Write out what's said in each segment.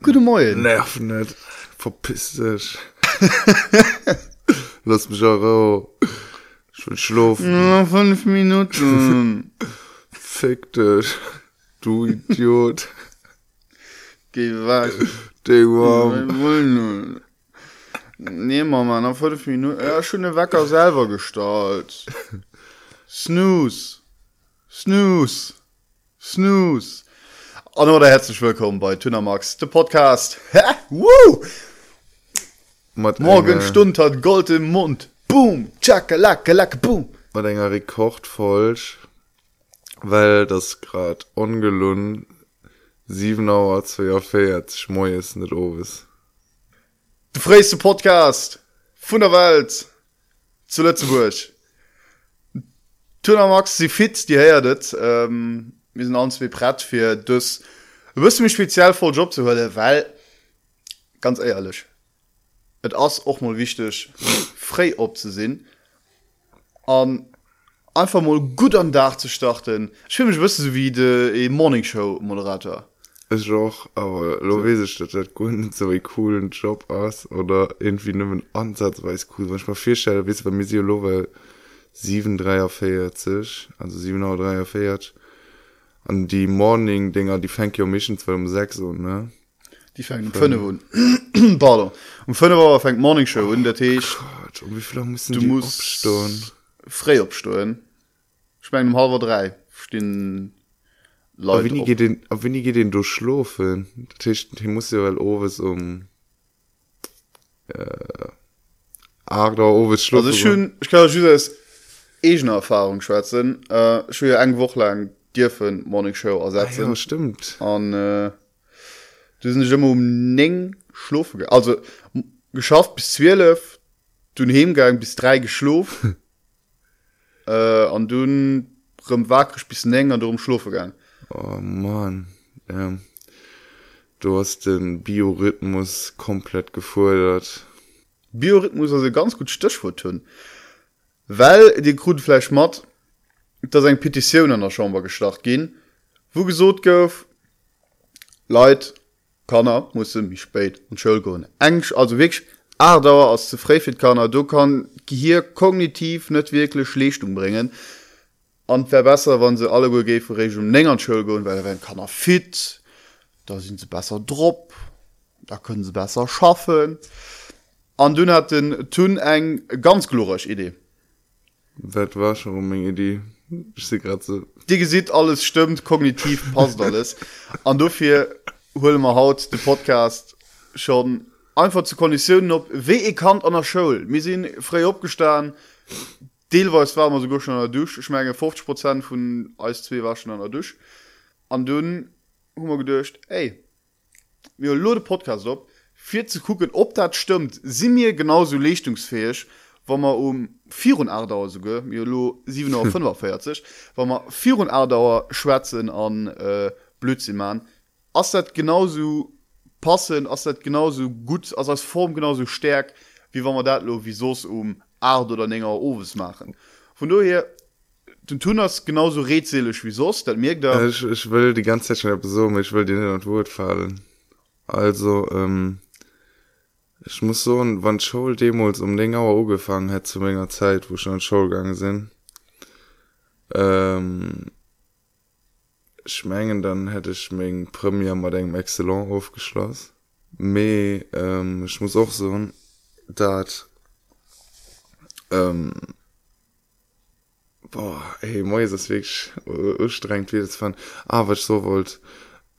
Gute Morgen. Nerv net verpiss dich lass mich auch raus. ich will schlafen Nur fünf Minuten. fick dich du Idiot Geh weg. Dig warm. Wir. Nee, Mama, nach fünf Minuten. Ja, schon den Wecker selber gestaltet. Snooze. Snooze. Snooze. Und oder herzlich willkommen bei Tünnermax, der Podcast. Ha, woo! Mit Morgen einer- Stund hat Gold im Mund. Boom, tschakkalaka, laka, boom. mit enger Rekord falsch weil das grad ungelungen 7 Uhr 42 moes net ofes Der freieste Podcast von der Welt zu Lützeburg. Tünnermax, sie fit, die herdet. Ähm, wir sind uns wie brett für das. Du wirst mich speziell vor Job zu hören, weil, ganz ehrlich, es ist auch mal wichtig, frei abzusehen. Und einfach mal gut an den Tag zu starten. Mich wissen, so wie der äh, Morning Show Moderator. ich auch aber dat grund so wie coolen Job ass oder irgendwie nimmen ansatzweis cool manchmal vierstelle bis bei mir lowe 73 also 7 an die morning dinger die fängt ja mission 12 um 6 und ne Die fängt um 5 Uhr. Pardon. Um 5 Uhr fängt Morning Show und der Tisch. Gott, und wie viel müssen Du die musst abstehen? frei absteuern ich mein, um halber drei stehen Aber Leute wenn ich den aber wenn ich geht den durchschlafen der Tisch den muss ja weil overes um äh, ah, da overes also ich schön ich kann schon als eigene Erfahrung schwätzen äh, ich will ja eine Woche lang dir für ein Morning Show Ah, ersetzen ja, stimmt. An äh, du sind immer um neng schlufen ge- also geschafft bis 12 du hemgang bis drei geschlofen äh, an du wackrig bis neng an darum schlufegang Oh Mann, ja. Du hast den Biorhythmus komplett gefordert. Biorhythmus also ganz gut Stichwort tun. Weil die Grundfleisch matt dats eng Petiioun an der Schaumbar geschlacht gin, wo gesot gouf Leiit kannner muss mich spéit und schëll goen. Engsch also wich Adauer ass zeréfir kannner, du kann Gehir kognitiv net wirklichkle Schlichtung bringen an verbesser wann se alle go ge Regum enger schëll goen, well wenn kannner fit, da sind se besser drop, da können se besser schaffen. An dünn hat den Tun eng ganz glorech Idee. Wet war schon um eng Idee Ich sehe gerade so. die gesieht alles stimmt kognitiv passt alles. An dafür hol mal haut den podcast schon einfach zu konditionen op we ich kann an der show mir sind frei abgestan Deelweis war man sogar schon an der dusch. Ich meine 50 prozent von als zwei war schon an der dusch. An dünn humor gedurcht ey wir lo den podcast op vier zu gucken ob dat stimmt sie mir genauso lichtungsfähig wo man um 4 Ardauer so lo 745 wo man 4 Ardauer schwätzen an äh, Blödsinn man ass dat genauso passen ass dat genauso gut as als Form genauso stark wie wann man dat lo wie sos um Ard oder enger Owes machen von du hier den tun das genauso redselig wie sos dat merkt Äh, Ich, ich will die ganze Zeit schon so, ich will nicht an Wort fallen. Also, ähm, ich muss so wann Schoul Demos um Lengauer ugefangen hat zu ménger Zeit wo schon Schoulgang sind. Ähm, schmengen dann hätte ich mein Premier mal den excellent aufgeschloss me ähm, ich muss auch so dat ähm, boah, ey, moi ist das wirklich uh, strengt wie das fand. Aber ah, ich so wollt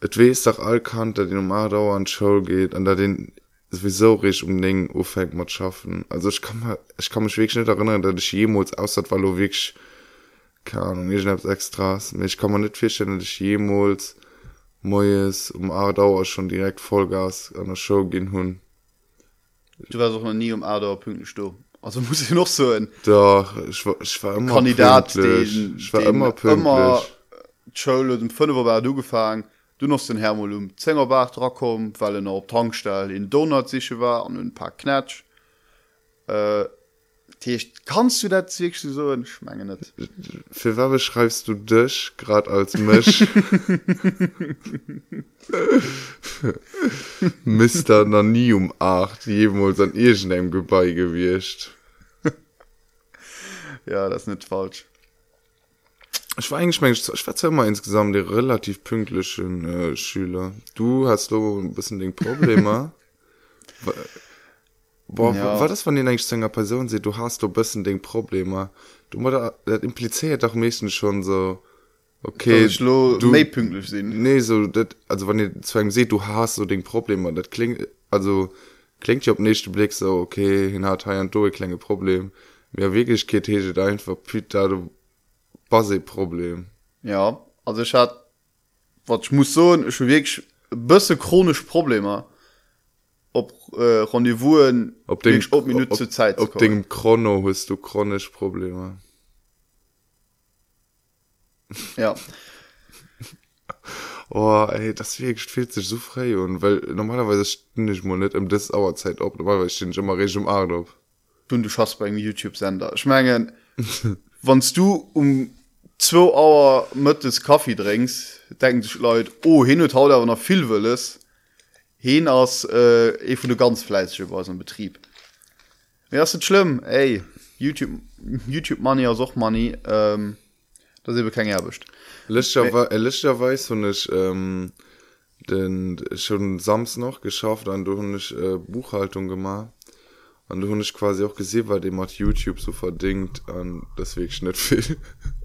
Et wees doch all kannte den normal dauernd Show geht an da den sowieso richtig um den Aufhängt mit schaffen. Also ich kann mal, ich kann mich wirklich nicht erinnern, dass ich jemals, außer weil du wirklich, keine Ahnung, ich hab's extras, ich kann mir nicht feststellen, dass ich jemals Moes um A Dauer schon direkt Vollgas an der Show gehen hun. du war auch noch nie um Ardauer Punkten sto also muss ich noch so ein Doch, ich war, ich war immer Kandidat pünktlich. den, ich war den immer pünktlich. Schule dem fünf war du gefahren du noch den Hermol um Zengerbach drakom weil er noch op Tankstall in Donut sich war an ein paar knatsch. Äh, kannst du das wirklich so? Ich meine nicht. Für was beschreibst du dich gerade als Misch? Mister na nie um acht jemals an irgendeinem Gebei gewirrscht ja das ist nicht falsch ich war eigentlich mein, ich war immer insgesamt der relativ pünktlichen äh, Schüler. Du hast du ein bisschen den Probleme. Boah, ja. war das von den eigentlich Sänger Person se du hast du bisschen den Probleme? Du das impliziert doch meistens schon so okay du pünktlich sind nee so dat, also wann ihr zwar se du hast so den Problem das klingt also klingt ja ob nächste Blick so okay hin hat du klinge Problem mehr wirklich geht einfach da du base Problem ja also ich hat was ich muss so schon wirklich bisse chronisch Probleme op äh, rendezvousen op den op minute zur zeit op dem chrono hast du chronisch probleme. Ja. Oh ey das wirklich fehlt sich so frei und weil normalerweise nicht mal nicht im das aber zeit ob normalerweise stehen immer reg um art op du du schaust beim youtube sender schmengen wannst du um zwei Uhr mit des kaffee drinks denken sich leute oh hin und haut aber noch viel will hin aus äh, e vu du ganz fleißig war so Betrieb. Ja ist schlimm. Ey youtube youtube money auch money ähm, das kein erwischt weiß und ich ähm, denn schon sams noch geschafft an du nicht äh, buchhaltung gemacht. An du nicht quasi auch gesehen weil dem hat youtube so verdingt an deswegen schnitt viel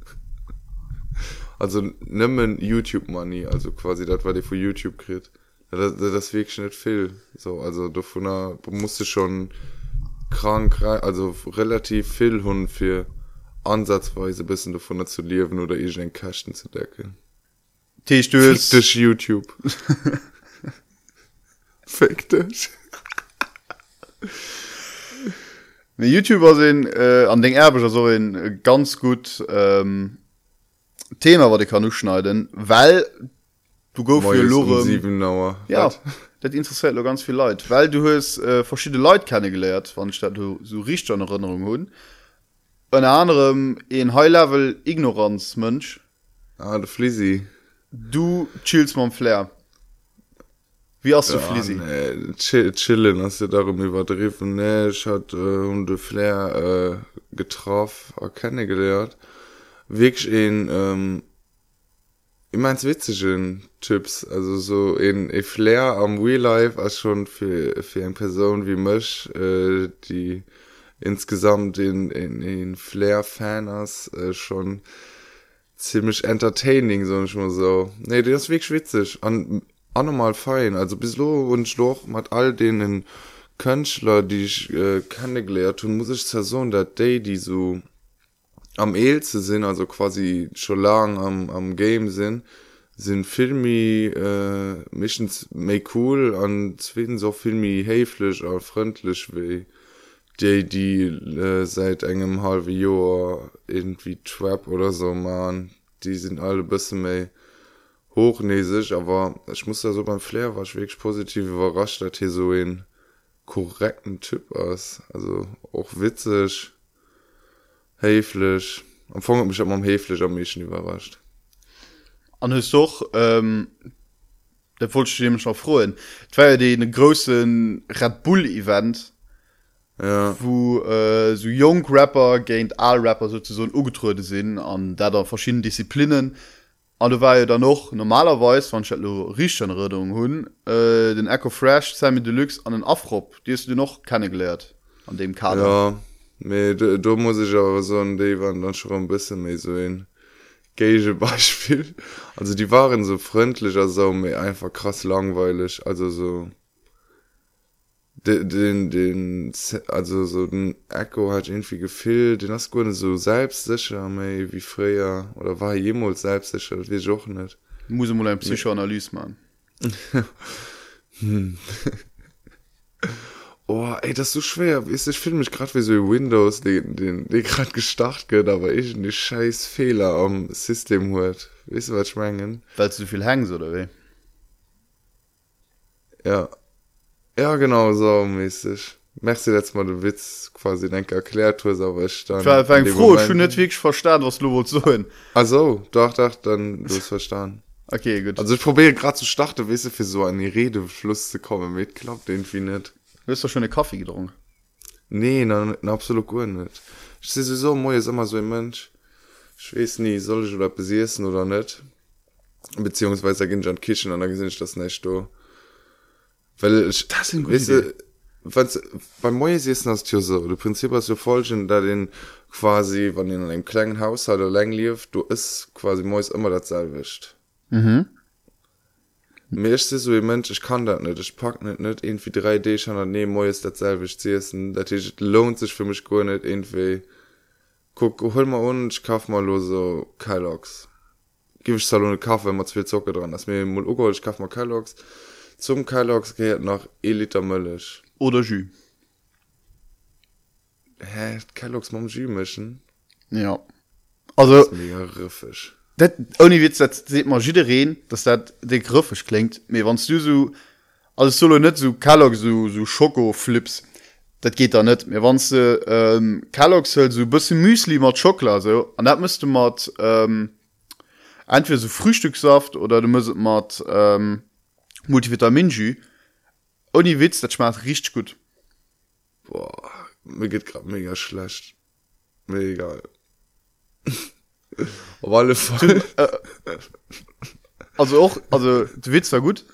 also nimmen youtube money also quasi das war die vor youtube krieg das, das weg nicht viel. So also du von du schon krank also relativ viel hun für ansatzweise bisschen davon zu leben oder den kachten zu decken. Youtube. Youtuber sind äh, an den erbischer so ein ganz gut ähm, thema war die kann du schneiden weil du go ja dat interessiert nur ganz viel leid weil du hast äh, verschiedene leute keine gelehrt wann statt du so rich an erinnerung hun an anderem in high level ignoranz mönsch ah, fli du chillst man flair. Wie hast du ja, fli nee, chill, chillen hast du darum überdriffen ne ich hat äh, und de flair äh, getroffen erkenne gelehrt wirklich in ähm, immers witzigen Typs also so in e Flair am We life als schon für für eine Person wie Mch äh, die insgesamt in, in, in Flair Faners äh, schon ziemlich entertaining so nicht mal so. Nee das weg schwitzig an anormal fein. Also bis lo und doch hat all denen Könler die ich äh, kennengelehrt und muss ich zersonn der day die so am eelze sinn also quasi schon lang am am game sinn sind filmi äh, missions me cool an zweten so filmi heflech a freundlich wie die die äh, seit engem halbe joer irgendwie trap oder so man die sind alle bisse mei hochnesisch aber ich muss da so beim flair war wirklich positiv überrascht dat hier so en korrekten typ aus also auch witzig heflech am fan mich am heflech am méchen überrascht. An soch ähm, der vollstimmen schon frohen war ja den großen Red Bull Event ja. wo äh, so jung Rapper geint all Rapper so so ugetrude sinn an da der verschiedene Disziplinen. An du war ja dann noch normalerweis van Richredung hun äh, den Echo Fresh sei mit Deluxe an den Afrop die du noch kennengeleert an dem Kader. Ja. Me, du, du muss ich aber so de waren dann schon ein bisschen me so ein gage beispiel. Also die waren so freundlicher so mir einfach krass langweilig. Also so den den den also so den echo hat irgendwie gefehlt. Den hast gut so selbstsicher me wie freier oder war jemals selbstsicher? Wie auch nicht. Muss mal ein psychoanalyse man hm. oh ey das so schwer. Ist ich film mich gerade wie so windows den den die gerade gestarrt geht aber ich die scheiß fehler am system hört wis du was schwangen weil du viel hängen oder wie? Ja. Ja genau so mäßig. Merci letztes mal den Witz quasi denke erklärt hast, aber ich dann Ich war, in dem froh Moment- schon nicht wirklich verstanden was du wolltest so also doch doch dann du hast verstanden. Okay gut. Also ich probiere gerade zu starten weißt du für so eine Redefluss zu kommen mit klappt irgendwie nicht du hast doch schon eine Kaffee getrunken? Nee na, na absolut gut nicht. Ich sehe sowieso moi ist immer so ein Mensch. Ich weiß nie soll ich oder besießen oder nicht. Beziehungsweise gehen schon Kitchen und dann gesehen ich das nicht du. Weil ich Das ist eine gute weißt du, wenn's, beim Moi ist das ja so du Prinzip hast du folgen da den quasi wann in einem kleinen Haushalt oder lang lief du ist quasi Moi immer dasselbe mhm. Mir ist so ein Mensch ich kann das nicht ich pack nicht nicht irgendwie 3D schon daneben Moi ist dasselbe ich zu essen das lohnt sich für mich gar nicht irgendwie. Guck hol mal und ich kauf mal los so Kellogg's. Gib ich Salon Kaffee wenn man zu viel Zucker dran das mir mal ugeholt, ich kauf mal Kellogg's. Zum Kellogg's gehört noch 1 Liter Milch. Oder jus. Hä Kellogg's dem Jus mischen? Ja. Also mega riffisch dat oni wit dat seht man jireen dass dat de griffech klingt. Mir wanns du so alles solo net so kalog so so schokoflips dat geht da net. Mir wann ze ähm, kalog höll so bësse müsli mat schokola so an dat müsste mat ähm, entweder so frühstücksaft oder du musst mat ähm, multivitaminju oni witz dat schmat riecht gut. Boah, mir geht grad mega schlecht. Mega auf alle Fall. Also auch also der Witz war gut.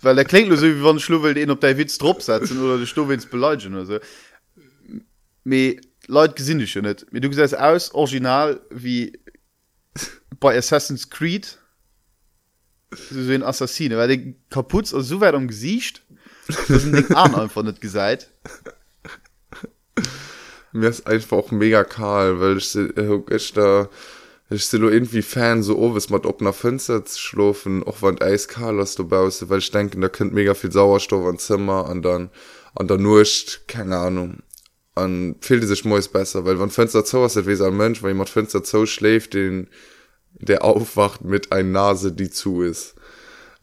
Weil der klingt nur so wie wann schlu den op der Witz drop setzen oder du sto wins beleigen oder so. Me Leute gesinn schon net wie du gesagt aus original wie bei Assassin's Creed. So ein Assassine. Weil den kaputz also so weit am gesicht an einfach net gesagt mir ist einfach auch mega kahl weil ich, äh, ich da ich se irgendwie fan so oh was mat op nach Fenster zu schlufen auch wann eiskal hast du bause weil ich denken da könnt mega viel Sauerstoff an Zimmer an dann an der nurcht keine Ahnung. An fehlt sich moes besser weil wann Fenster zo hast wie ein Mensch weil jemand Fenster zo schläft den der aufwacht mit ein Nase die zu ist.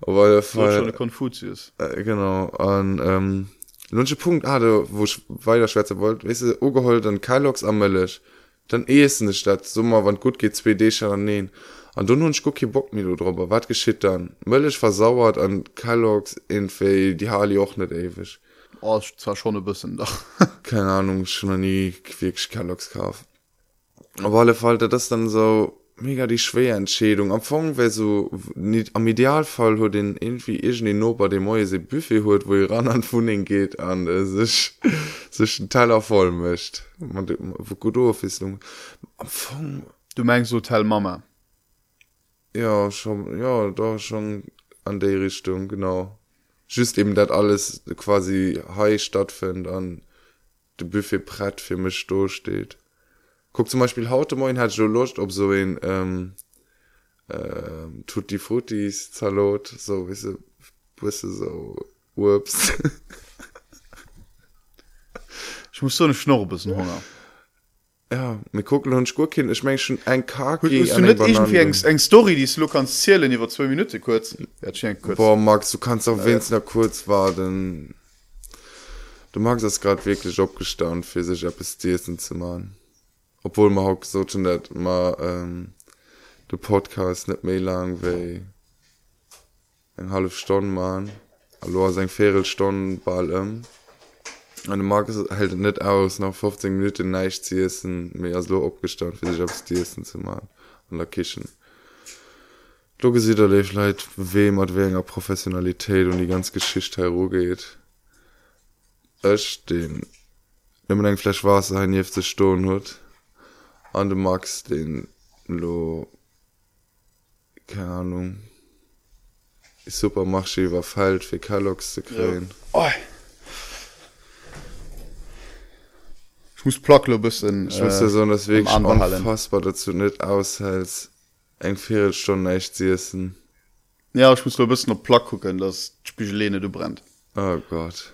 Aber der Fall Konfuzius. äh, genau an ähm, lunche Punkt ah, da, wo ich weiter Schweze wollt weißt du, ugeholt an Kylox ammellech dann ehesten de Stadt sommer wann gut geht 2D schon nähen an du nun gucki bock mir du drüber wat geschieht dann? Mëllech versauert an Kylox in die Harley auch net ewig. Oh, ist zwar schon ein bisschen doch keine Ahnung schon noch nie wirklich Kylox kauf aber alle Fall das dann so mega die schwere Entschädung am Anfang wär so nicht am Idealfall hol den irgendwie irgendwie no bei dem neue se Buffet holt wo ihr ran an Funding geht an äh, sich sich ein Teller voll mischt man wo gut auf ist am Anfang du meinst Hotel Mama? Ja schon ja da schon an der Richtung genau. Just eben dat alles quasi high stattfind an de Buffet brett für mich durchsteht guck zum Beispiel haute moin hat so lust ob so ein ähm, ähm, tut die Frutis Salot so wisse wisse so ups ich muss so eine Schnurre bisschen Hunger. Ja mir gucken und Gurkin ich mein schon ein Kaki Willst du nicht irgendwie eng eng Story die du kannst zählen über zwei Minuten kurz? Ja, kurz. Boah, Max du kannst auch wenigstens noch kurz warten. Du magst das gerade wirklich abgestaunt für sich etwas zu machen obwohl man auch so schon net mal ähm, de Podcast net mé lang wei eng half Stunden man allo seg Ferelstunden ballem an de Mark hält net aus nach 15 Minuten neich ziessen mé as lo opgestand fir sich abs Dissen zu malen an der kichen. Du gesieht er leit wem hat wenger Professionalität und die ganz Geschicht hergeht. Ech den wenn man eng Flasch Wasser ein jefte Sto hat und du magst den, lo, keine Ahnung, die Supermarché war falsch für Kellogg's zu kriegen. oh. ich muss placklo bisschen Ich muss dir sagen, das wirklich unfassbar dazu nicht aushält, ein Viertelstunde echt zu essen. ja ich muss nur ein bisschen op plack gucken das Spichelene du brennt Oh Gott.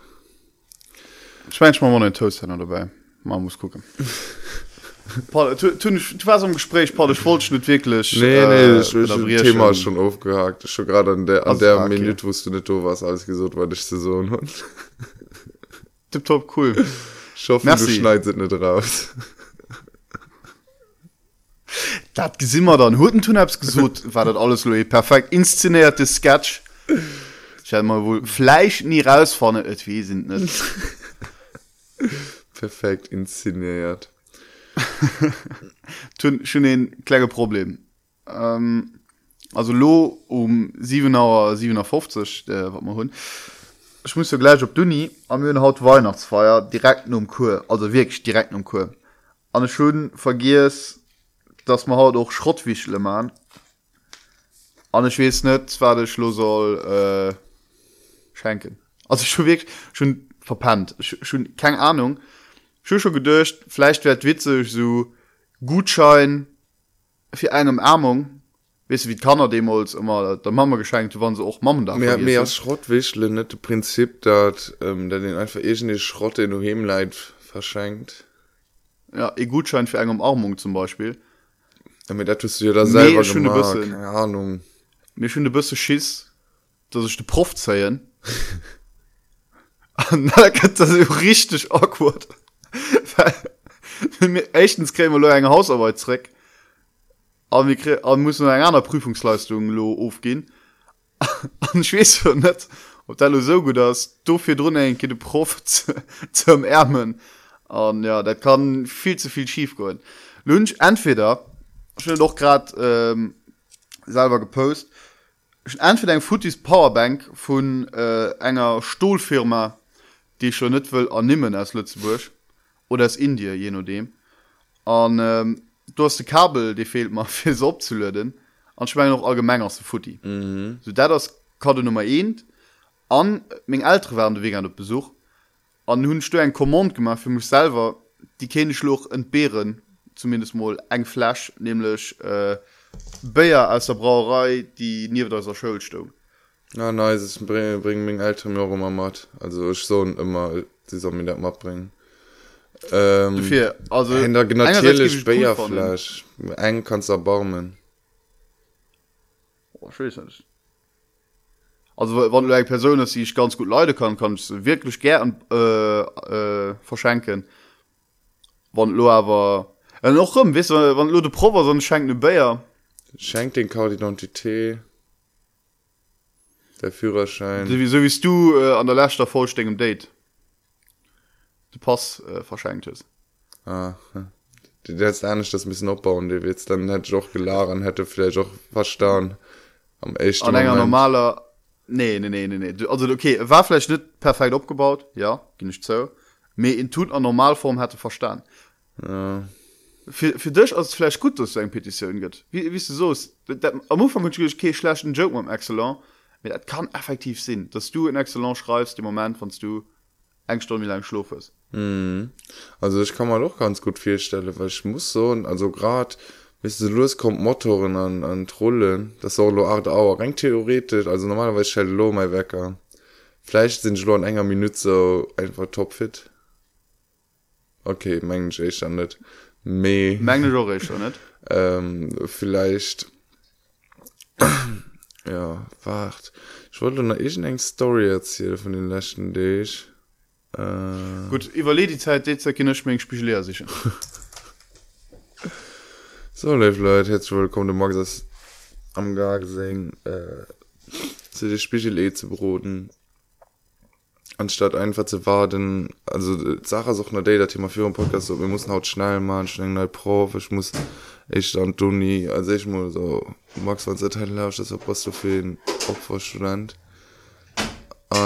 ich mein, ich mach mal den Toast dabei man muss gucken Paul, tu- tu nicht- du warst am Gespräch Paul ich wollte nicht wirklich Nee, äh, nee, das, das elaborierst Thema schon. ist schon aufgehakt. Schon gerade an der, an Also, der okay. Minute, du nicht da warst, alles gesagt, was ich zu sagen habe. Tip top cool ich hoffe, du Merci. schneidest nicht raus dat gesinnmmer dann huten tun habs gesot war dat alles lo perfekt inszenierte Sketch ich hätte mal wohl fleisch nie rausfahren et wie sind net perfekt inszeniert schon den kleine problem. Ähm, also lo um 7er 750 äh, wat man hun ich muss ja gleich op duni am myn haut weihnachtsfeier direkt um kur also wirklich direkt um kur. An schon vergiss dass man haut auch schrottwichtle man an schwes net war de schlo soll äh, schenken. Also schon wirklich schon verpannt Sch- schon keine ahnung schon schon gedurcht vielleicht wird witzig so gutschein für eine Umarmung. Wis wie kann er demos immer der Mama geschenkt waren sie auch Mammen da mehr mehr schrottwischle net Prinzip dat ähm, der den einfach eh schrotte in hemleid verschenkt. Ja e Gutschein für eine Umarmung zum Beispiel. Damit dat tust du dir da selber ein gemacht. bisschen. keine Ahnung. Mir schon de bisse schiss dass ich de Prof das so richtig awkward echtens krämer lo eng Hausarbeitsreck. Aber wir aber muss eng einer Prüfungsleistung lo aufgehen. An schwes net ob da lo so gut dass do fir run enke de Prof zu- zum Ärmen. An ja dat kann viel zu viel schief go Lunch entweder schon doch grad ähm, selber gepost schon entweder ein Futis Powerbank von äh, enger Stohlfirma die schon net will annimmen als Lützeburg oder aus Indien je nachdem. An ähm, du hast de Kabel die fehlt mal fürs abzulöden an schme noch allgemein aus Futi mhm. so da das Karte Nummer 1 an Mg älter werden wegen op Besuch. An hun sto ein Kommand gemacht für mich selber. Die kenne schluch entbeeren zumindest mal eng Flasch nämlich äh, Bayer aus der Brauerei die nie aus der Schuldstung na nice. Bring bring mein alter mir auch immer mat also ich so immer die soll mir dat mat bringen ähm, Dafür, also in der einerseits natürlich ich cool kannst erbaumen Oh, ich weiß nicht. also wann du eine Person ist die ich ganz gut leide kann kannst du wirklich gern äh, äh, verschenken. Wann lo aber äh, noch rum wis wann lo de Prover sonst schenkt eine Bayer schenkt den Kaidentité der Führerschein. So wie so wiest du äh, an der letzter vollständigem Date. de Pass äh, verschenkt ist. Ah, die jetzt ernst das müssen opbauen die wird dann hätte ich auch geladen hätte vielleicht auch verstanden am echt an enger normaler nee nee nee nee nee. Also okay war vielleicht nicht perfekt abgebaut ja ging nicht so. Me in tut an normalform hätte verstanden. Ja. für, für dich als vielleicht gut dass du ein Petition geht wie wie du so? Ist am Anfang natürlich okay schlechten Joke am excellent aber das kann effektiv sinn dass du in excellent schreibst im Moment von du Stunde wie lang schluff ist Mhm. Also ich kann mal doch ganz gut feststellen, weil ich muss so, also grad, bis du los kommt Motoren an, an Trollen, das soll lo 8 Uhr, rein theoretisch, also normalerweise stelle lo mein Wecker. Vielleicht sind ich lo in enger Minute so einfach topfit. Okay, mengen ich dann nicht. Me, Menge schon nicht ähm, vielleicht, ja, wart. Ich wollte noch irgendeine Story erzählen von den letzten Days. Äh, gut überle die Zeit Kinderschmink spiel sicher So, liebe Leute, herzlich willkommen. Du magst das am Gar gesehen, äh, zu den Spiegel eh zu broten. Anstatt einfach zu warten, also, die Sache ist auch eine Day, das Thema für einen Podcast, so, wir müssen halt schnell machen, schnell halt Prof, ich muss echt an Toni, also ich muss so, du magst was der Teil das du für den Opferstudent.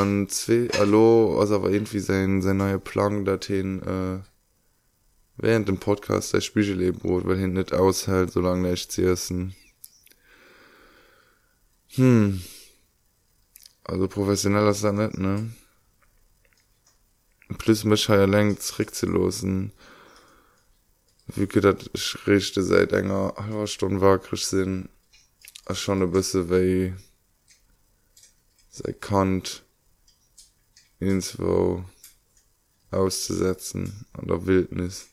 Und zwei, hallo, also aber irgendwie sein, sein neuer Plan dorthin, äh, während dem Podcast der Spiegellebrot, weil hin nicht aushält, solange nicht zu essen. Hm. Also professionell ist das nicht, ne? Plus mich ja längst zurückzulosen. Wie geht das, ich richte seit einer halber Stunde wackrig sind. Ist schon ein bisschen wie, sei Kant, irgendwo auszusetzen an der Wildnis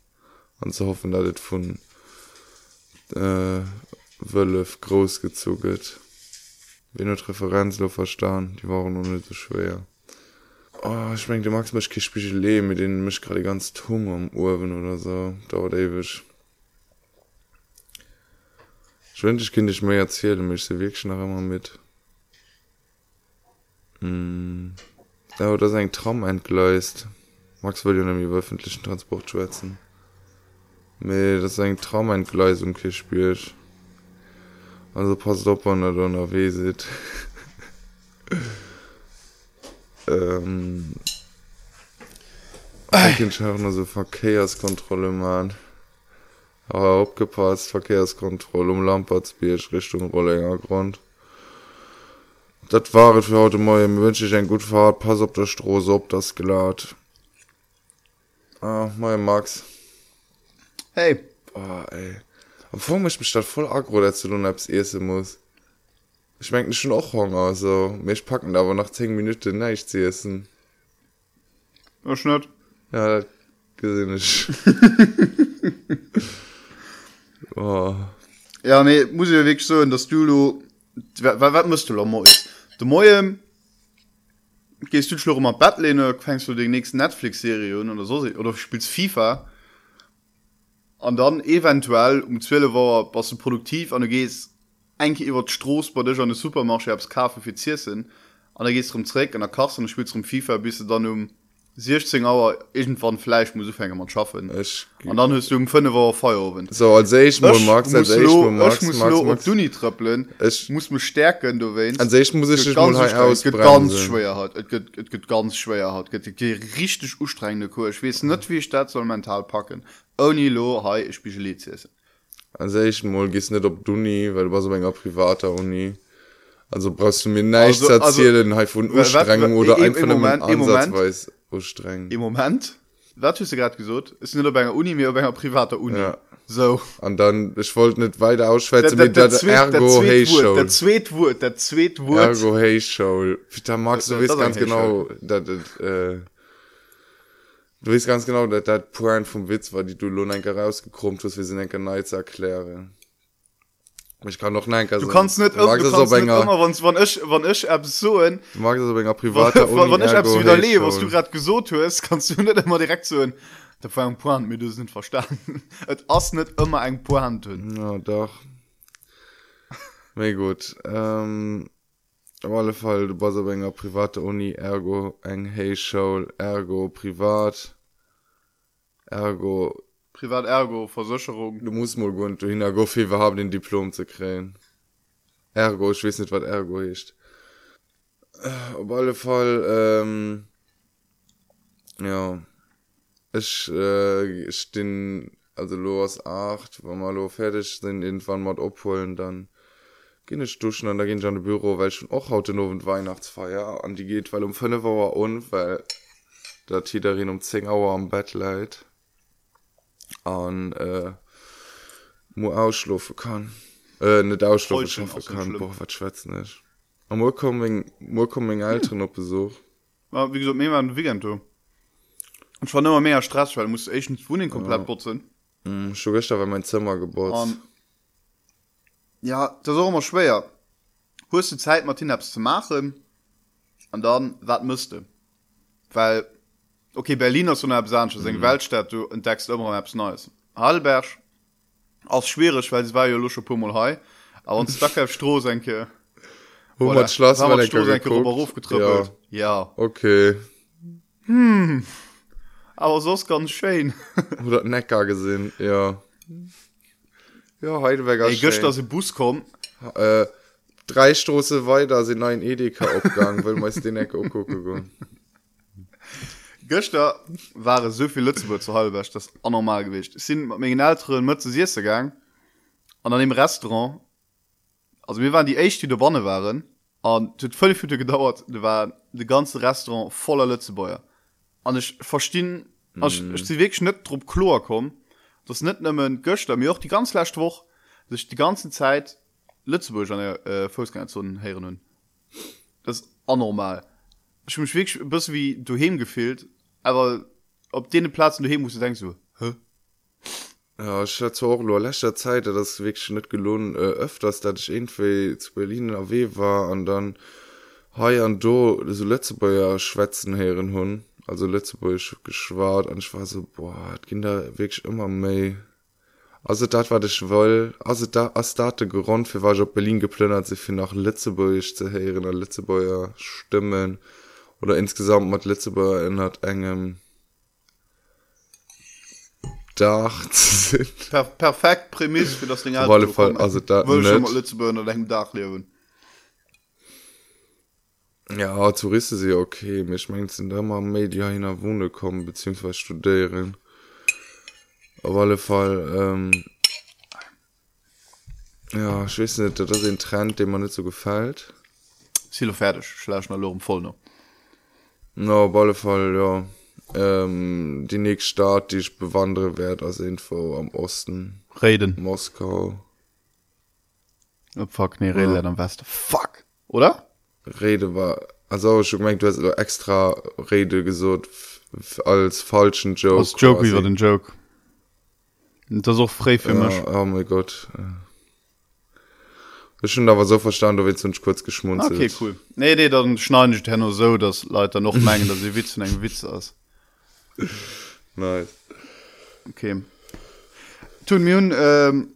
und zu hoffen, dass es von äh, Wölf großgezoget. Wenn nur Referenzlo verstanden, die waren nur nicht so schwer. Oh, ich mein, du magst mich Kispiegel leben, mit denen mich gerade ganz Hunger am Urwen oder so. Dauert ewig. Ich wünsche, ich könnte nicht mehr erzählen, mich sie wirklich noch immer mit. Mm. Ja, das ein Traum entgleist. Max will nämlich öffentlichen Transport schwätzen. Das ein Traum entgleisung gespielt also pass op an der donner we se ähm, so verkehrskontrolle man aber abgepasst verkehrskontrolle um lampertsbiersch richtung rollinger grund dat waret für heute morgen wünsche ich ein gut fahrt. Pass op der stroß ob das gelad. Ah, mein max. Hey. Oh, vor mich mich statt voll agro dazu du abs erste muss ich mein schon auch hunger also mich packen aber nach zehn minuten nicht zu essen. Schnitt ja gesinn ich oh. ja nee muss ich weg so in das du wat musst du mo du mo gehst du schon immer bettlehne fängst du den nächsten netflix serien oder so oder spielst fifa. An dann eventuell um 12 war was du produktiv an du gehst enke iwwer stroß bei dich an den supermarsche abs kafefizier sind. An der gehst rumreck an der kasse und spielst um FIFA bis du dann um 16 Auer irgendwann Fleisch muss fänger man schaffen ich, und dann hast du um 5 Uhr Feuer so als ich ich, mag muss lo, Max, muss Max, Max. du nie tripppeln ich muss mich stärken du wennst an sich muss ich ganz, aus ganz schwer hat geht ganz schwer hat richtig ustrengende Kur ich weiß nicht wie statt soll mental packen. Oni lo hi ich spiele an sich mal gehst nicht ob du nie weil du war so länger privater uni. Also brauchst du mir nicht also, erzählen also, von Ustrengung oder einfach im Moment, im Moment, streng. Im Moment? Wat du grad gesot ist nur bei Uni mir bei privater Uni. Ja. so. An dann ich wollte net weiter ausschwätzen mit der ergo der zweetwur der zweetwur ergo hey show. Da magst du wis ganz genau dat äh, du wisst ganz genau dat dat point vom witz war die du lohn enke rausgekrummt was wir sind enke ne erklären ich kann noch nein du kannst nicht wann ich wann ich ab so privat wieder le was du grad gesot hast kannst du nicht immer direkt so der vor point mir du sind verstanden. Et ass net immer eng pohand ja doch. Me gut ähm, auf alle fall du bas enger private uni ergo eng hey show ergo privat ergo privat ergo versicherung du musst mal gut du hin go wir haben den diplom zu krähen ergo ich weiß nicht was ergo ist. Auf alle fall ähm, ja. Ich äh, ich den also los acht wo mal lo fertig sind irgendwann mal opholen dann gene duschen an da gehen schon büro weil schon auch haut nur und weihnachtsfeier an die geht weil um fünf war und weil da darin um zehn Uhr am bett leid an äh, mo ausschlufe kann. Äh, net ausschlufe kann. wat schwätzen is am mo kom mo kom eng alter op besuch ja, wie gesagt, mir vegan du. Und war immer mehr stress weil muss echt nicht wohnen komplett putzen. Mm, schon gestern war mein zimmer geburt um, ja das auch immer schwer. Höchste zeit martin abs zu machen? An dann wat müsste weil okay berliner so absche mhm. weltstadt du entdeckst immer apps neues. Halberg als schwerisch weil es war ja lusche pummel he aber uns da strohsenke schlossruf getrüppelt ja. ja. Okay. Hm. aber sos ganz schön. Oder neckar gesinn ja. Ja heidelberger göcht sie bus kom äh, drei stroße weiter sind ein edeka abgang will me den ecke gucken Göster waren sovi Lützeburg zu halb das anormal gewicht sind Mützegang an an dem Restaurant also wir waren die echt die der Bonne waren. An völlig Fü gedauert. Da war de ganze Restaurant voller Lützebäuer an ich verstehen mm. ich, ich weg schnitt trop chlor kom das net Göster mir auch die ganz last woch sich die ganze Zeit Lützeburg an der äh, Volksgang zu herinnen das anormal ich mich wirklich bis wie du hemgefehlt aber ob den Platz du hin musst du denkst du hä? ja letzter Zeit das wirklich nicht gelohnt äh, öfters dass ich irgendwie zu Berlin AW war und dann Hi an do so letzte beier schwätzen heren hun. Also letzte bei geschwar an ich war so boah kinder wirklich immer mei also dat war ich woll also da as date gerund für war ich op berlin geplünnert sich für nach letzteburg zu heeren an letztebäuer stimmen oder insgesamt mat letzteburg erinnert engem dach zu sind per perfekt Prämis für das Ding Auf alle Fall, also da. Lützeburg oder deinem Dach leben. Ja touristen sie okay. Mich meint sind immer media hin wohne kommen beziehungsweise studieren. Auf alle fall ähm, ja ich weiß nicht das ist ein trend den man nicht so gefällt. Silo fertig. Schla Lo voll noch na auf alle fall ja. Ähm, die nächste staat die ich bewandere werde als info am osten. Reden. Moskau. Oh, fuck nee, reden ja. am West fuck oder? Rede war also schon gemerkt du hast extra rede gesucht als falschen joke das Joke quasi. über den Joke. Und das ist auch frei für mich. ja, oh mein gott Ich schon aber so verstanden du willst uns kurz geschmunzelt. Okay cool. Nee nee dann schneiden ich nur so dass Leute noch mengen dass sie Witz ein Witz aus. Nice. okay. Tun mir ähm,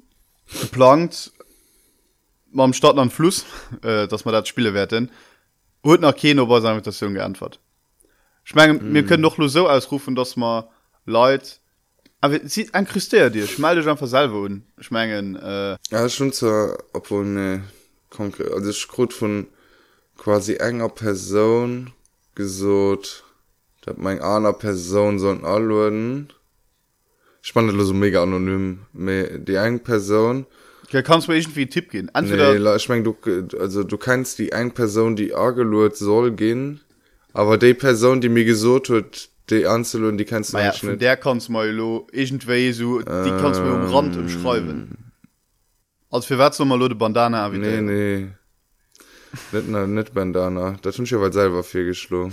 geplant am Stadt an Fluss äh, dass man dat spiele werden. Und nach Keno war seine Invitation geantwortet? Ich mein, mm. wir können doch nur so ausrufen dass man Leute aber sieht ein Christ dir. Schmal dich einfach selber un ich mengen äh, ja schon zur obwohl ne konkret also ich gut von quasi enger person gesucht dat mein einer person so allen spannend so mega anonym Me- die eng person. Ja, kannst du mir irgendwie einen Tipp gehen Nee, entweder la- ich mein, du also du kannst die ein person die agelurt soll gehen aber die person die mir gesucht wird die Anzel und die kannst du naja, nicht. der kannst mal lo irgendwie so die kannst du mir um Rand umschreiben. Als für wat mal de Bandana nee nee, nee. Net na net bandana. Dat hun weil selber vier geschlo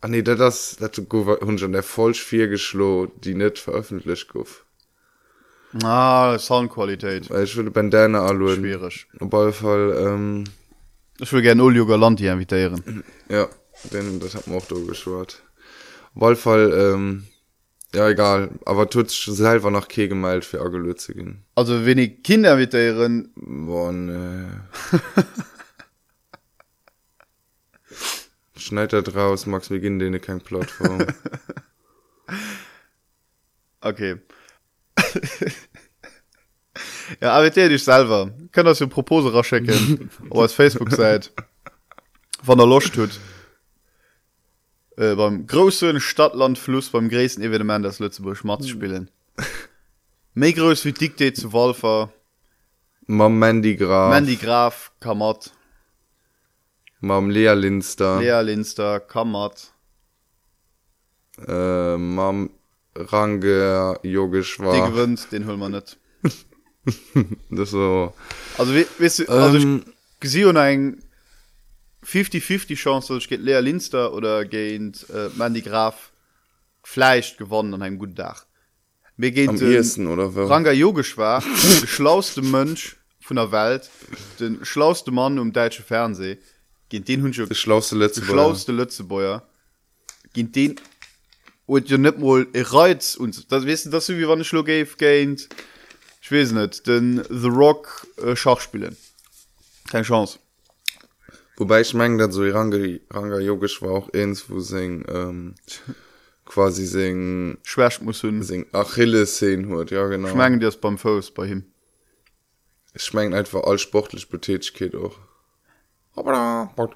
ah nee dat das dat hun schon der falsch vier geschlo die net veröffentlicht gouf ah, Soundqualität. Weil ich würde bandana allo schwierig. Op all fall ähm, ich will gerne Olio Galanti invitieren. ja denn das hat man auch do geschwart wallfall ähm, ja egal. Aber tut selber nach ke gemalt für agelö zu gehen. Also wenn ich Kinder invitieren Boah, nee. schneid da draus max wir gehen denen kein plattform okay. Ja aber dich selber. Kann das Propose rachecken oder als Facebook seid. Von der Losch tut äh, beim großen Stadtlandfluss beim grästen Evenement das Lützeburg Schmatz spielen. Mé groß wie Dikte zu Wolfer mam mandy graf. Mandy Graf Kamat. Mam lea linster. Lea Linster Kamat. Äh, mam range yogisch die war gewünnt den hol man net das so. Also wie, weißt du, also ähm, ich gesehen eng 50-50 chance dass ich geht leer linster oder gehend äh, man die graf fleisch gewonnen an einem guten dach mir geht am ehesten oder ranga yogisch war der schlauste mönsch von der welt den schlauste mann um deutsche fernseh gehen den hun das schlauste letzte der schlauste Lützebäuer gehen den und ja net mal e reiz und das wissen das wie wann schlo geint ich weiß net den the rock äh, schachspielen keine chance wobei ich meng dat so range range yogisch war auch eins wo sing ähm, quasi sing schwersch muss hun sing achilles sehen huet ja genau. Schmengen dir das beim Fos bei ihm. Ich mein einfach all sportlich betätigkeit auch. Aber da, da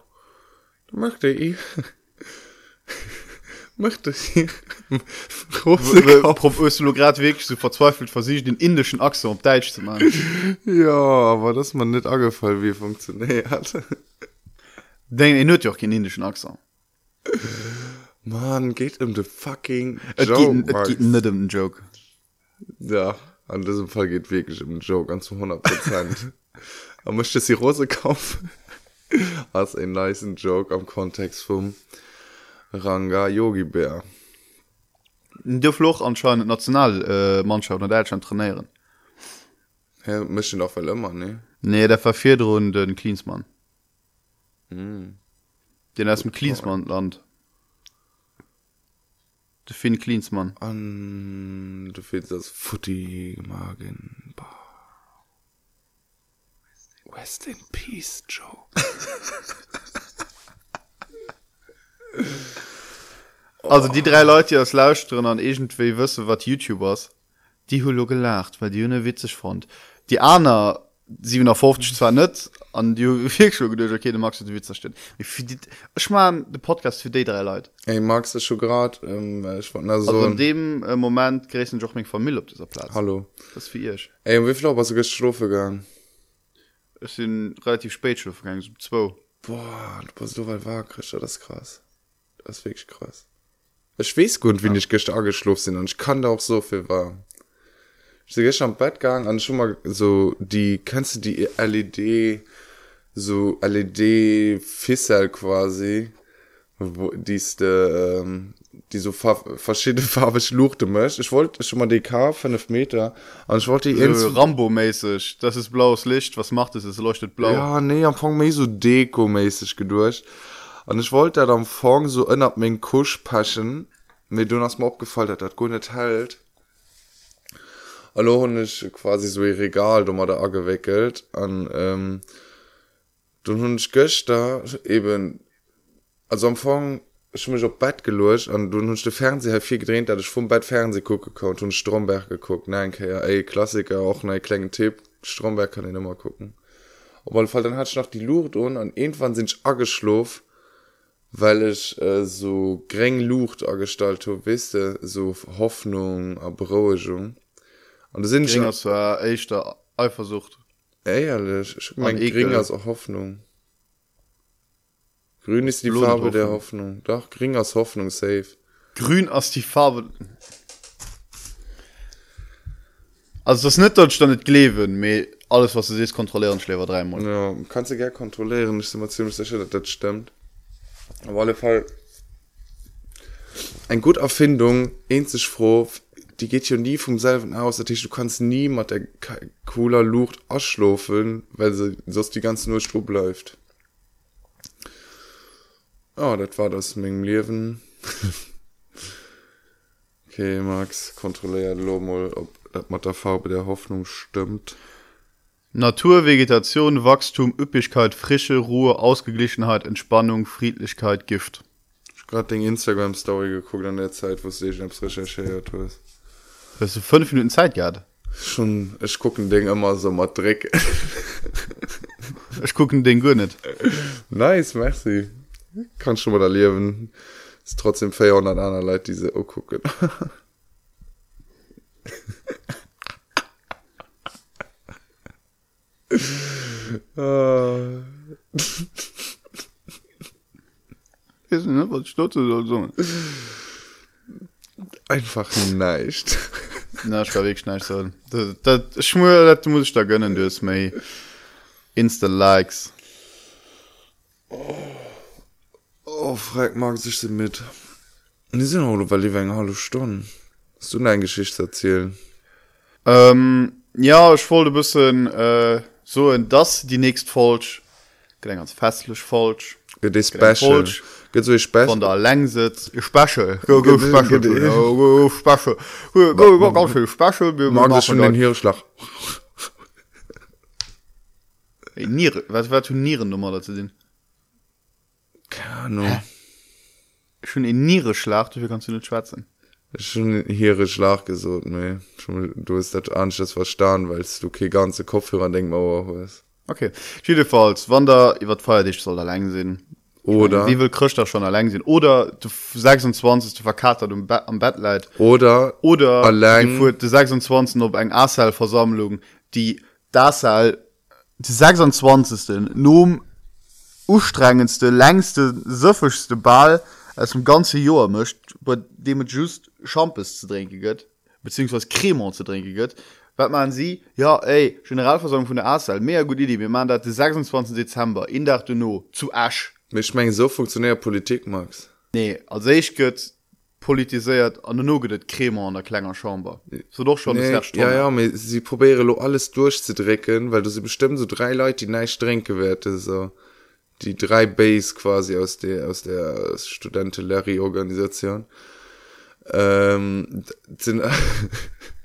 möchte ich möchte ich große Kopf. grad weg so verzweifelt versicht den indischen Achse um Deutsch zu machen. Ja aber das man nicht angefallen wie funktioniert Den er hört ja auch keinen indischen Achse man geht um the fucking Et Joke, geht- geht nicht um den Joke. Ja an diesem fall geht wirklich um den Joke an zu 100 prozent. Man möchte sie rose kaufen. Als ein nice Joke am kontext vom ranga yogi bär. Der Fluch anscheinend nationalmannschaft äh, in Deutschland trainieren. Ja, möchten auch immer ne? Nee der verfir den Klinsmann den aus dem Klinsmannland. De Finn Klinsmann. An du fehlst das Futti Magen West in Peace Joe. Also die drei Leute die das lauscht drin an irgendwie wüsse wat youtubers die hulo gelacht weil die hunne witzig fand. Die Anna 750 zwar net an okay, du magst du Witzer stehen. Ich mein de Podcast für die drei Leute. Ey magst du schon grad ähm, ich war also so in dem äh, Moment geresen doch mich Familie auf dieser Platz. Hallo. Das für ihr Ey und wie viel du geschlafen gegangen? Es sind relativ spät schon vergangen so um zwei. Boah du bist so weit war Christa das ist krass. Das ist wirklich krass. Ich weiß gut wie ja. ich gestern geschlafen sind und ich kann da auch so viel war ich bin gestern am Bett gegangen und schon mal so die kennst du die LED so LED Fissel quasi wo die ist ähm, die so fa verschiedene Farbe schluchte möcht ich wollte schon mal DK fünf Meter und ich wollte die äh, ins- Rambo mäßig das ist blaues Licht was macht es es leuchtet blau Ja, nee, am Anfang mehr so Deko-mäßig gedurcht. Und ich wollte da am Anfang so in ab meinen Kusch passen. Mir du hast mir aufgefallen, dass das gut nicht hält. hallo hun ich quasi so ihr Regal dummer da abgewickelt an ähm, dann hun ich Göster eben also am Anfang ich mich op Bett gelöscht an du hunst de Fernseh her viel gedreht dat ich vom Bett Fernseh gucken konnte und Stromberg geguckt. Nein ja, ey, Klassiker auch ne kleinen Tipp Stromberg kann ich immer gucken. Obwohl fall dann hat ich noch die Lucht und an irgendwann sind ich aggeschlof weil ich äh, so greng Lucht ergestalt habe wisste so Hoffnung Erbrochung Und da sind Ging das war echter Eifersucht ey, ehrlich, ich mein auch Hoffnung. Grün ist die Blut Farbe der Hoffnung. Hoffnung. Doch, gering als Hoffnung, safe. grün als die Farbe also das net Deutschland nicht kleven me alles was du siehst kontrollieren schläfer dreimal Ja, kannst du gerne kontrollieren. Ich bin mir ziemlich sicher, dass das stimmt. Auf alle Fall. Eine gute Erfindung, einzig froh, die geht ja nie vom selben aus. Heißt, du kannst nie mit der cooler Luft ausschlafen, weil sie sonst die ganze nur Strub läuft. Ja, das war das mit dem Leben. okay, Max, kontrollier lo mal, ob das mit der Farbe der Hoffnung stimmt. Natur Vegetation Wachstum Üppigkeit frische Ruhe Ausgeglichenheit Entspannung Friedlichkeit Gift Ich hab grad den Instagram Story geguckt an der Zeit, wo du dich recherchiert hast. Hast du fünf Minuten Zeit gehabt Schon, ich gucke ein Ding immer so mal Dreck. ich gucken den gut nicht nice, merci. Kannst schon mal da leben. Ist trotzdem 400 andere Leute, die sie auch gucken. Ah, Weiß nicht, was ich dazu soll. Einfach nicht. Na, ich kann wirklich nicht sagen. Das, schwöre, das muss ich da gönnen, du hast mir Insta-Likes. Oh, frag mag sich sie mit. Die sind auch, weil die wegen halbe Stunden. Hast du deine Geschichte erzählen? Ähm, ja, ich wollte ein bisschen, äh, so in das, die nächst falsch. Geht ganz festlich falsch. Geht die Special? Geht so Special? Von der Langsitz. Special. Go, go, Geht- special. das. den Hirschlag? Niere. Was war für Nierennummer dazu denn? Keine Ahnung. Schon in Niere schlacht, dafür kannst du nicht schwätzen. schon hier Schlag gesucht ne schon du hast das anschluss verstanden weil du okay ganze Kopfhörer Denkmauer hast Okay. Jedenfalls, wann da, ihr wird feier dich soll allein sehen. oder Wie will Christa schon allein sehen? Oder du 26. verkatert am, Be am Bett leid. oder Oder Allein- die fuhr die 26. op eng Asal-Versammlung, die Dasal die 26. Nom ustrengendste, längste, süffigste Ball aus dem ganze Jahr mischt, bei dem es just Champes zu trinken gibt, beziehungsweise Cremant zu trinken gibt, wat man sie, ja, ey, Generalversammlung von der Asal, mehr gute Idee, wir machen das den 26. Dezember, in der no, zu Asch. mich mengen so funktioniert Politik Max Nee, also ich gött politisiert an der no get Krämer an der kleiner Chamber. So doch schon nee, ja ja aber sie probiere lo alles durchzudrecken weil du sie bestimmt so drei Leute die nicht streng gewährte so die drei Base quasi aus der aus der studente Larry Organisation ähm, sind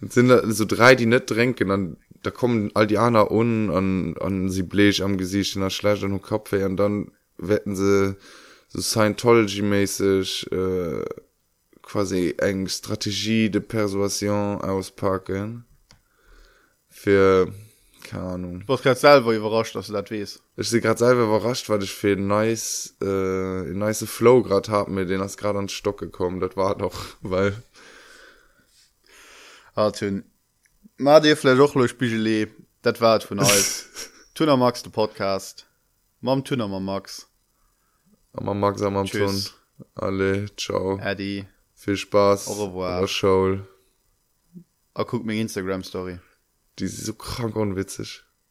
sind da so drei die net drängen dann da kommen all die Anna un an an sie blech am gesicht in der schlecht an Kopf und dann wetten sie so Scientology mäßig äh, quasi eng Strategie de Persuasion auspacken für keine Ahnung. Was grad selber überrascht dass du dat wees ich sie grad selber überrascht weil ich für nice äh, nice Flow grad hab mir den hast gerade an Stock gekommen das war doch weil hun ma dirfle doch lo spigel dat war vun alles tunner max de podcast. Mam tunner ma max. Man mag am Tschüss. alle ciao. Eddie viel spaß. Au revoir. Show a guck mir instagram story die ist so krank und witzig